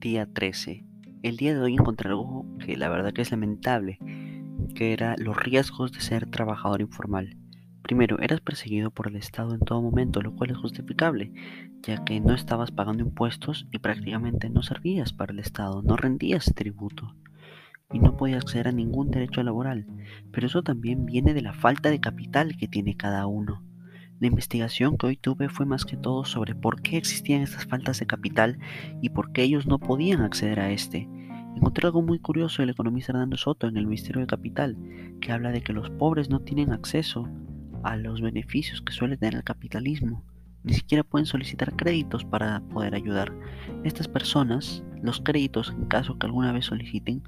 día 13. El día de hoy encontré algo que la verdad que es lamentable, que era los riesgos de ser trabajador informal. Primero, eras perseguido por el Estado en todo momento, lo cual es justificable, ya que no estabas pagando impuestos y prácticamente no servías para el Estado, no rendías tributo y no podías acceder a ningún derecho laboral. Pero eso también viene de la falta de capital que tiene cada uno. La investigación que hoy tuve fue más que todo sobre por qué existían estas faltas de capital y por qué ellos no podían acceder a este. Encontré algo muy curioso del economista Hernando Soto en el Ministerio de Capital, que habla de que los pobres no tienen acceso a los beneficios que suele tener el capitalismo. Ni siquiera pueden solicitar créditos para poder ayudar. Estas personas, los créditos, en caso que alguna vez soliciten,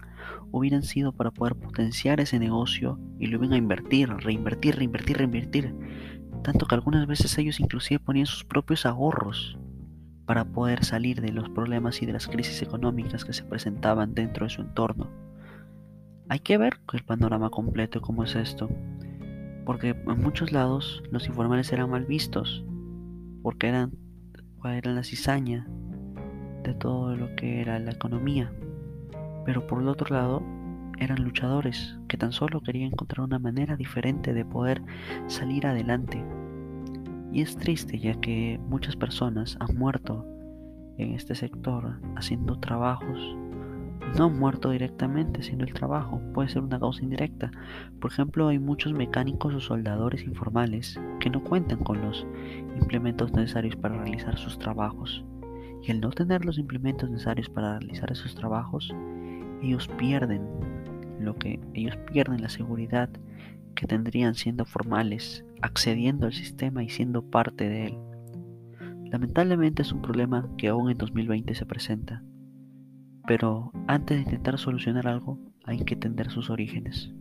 hubieran sido para poder potenciar ese negocio y lo iban a invertir, reinvertir, reinvertir, reinvertir tanto que algunas veces ellos inclusive ponían sus propios ahorros para poder salir de los problemas y de las crisis económicas que se presentaban dentro de su entorno. Hay que ver el panorama completo cómo es esto, porque en muchos lados los informales eran mal vistos, porque eran, eran la cizaña de todo lo que era la economía, pero por el otro lado eran luchadores que tan solo querían encontrar una manera diferente de poder salir adelante. Y es triste ya que muchas personas han muerto en este sector haciendo trabajos. No han muerto directamente sino el trabajo, puede ser una causa indirecta. Por ejemplo, hay muchos mecánicos o soldadores informales que no cuentan con los implementos necesarios para realizar sus trabajos. Y al no tener los implementos necesarios para realizar esos trabajos, ellos pierden lo que ellos pierden la seguridad que tendrían siendo formales, accediendo al sistema y siendo parte de él. Lamentablemente es un problema que aún en 2020 se presenta, pero antes de intentar solucionar algo hay que entender sus orígenes.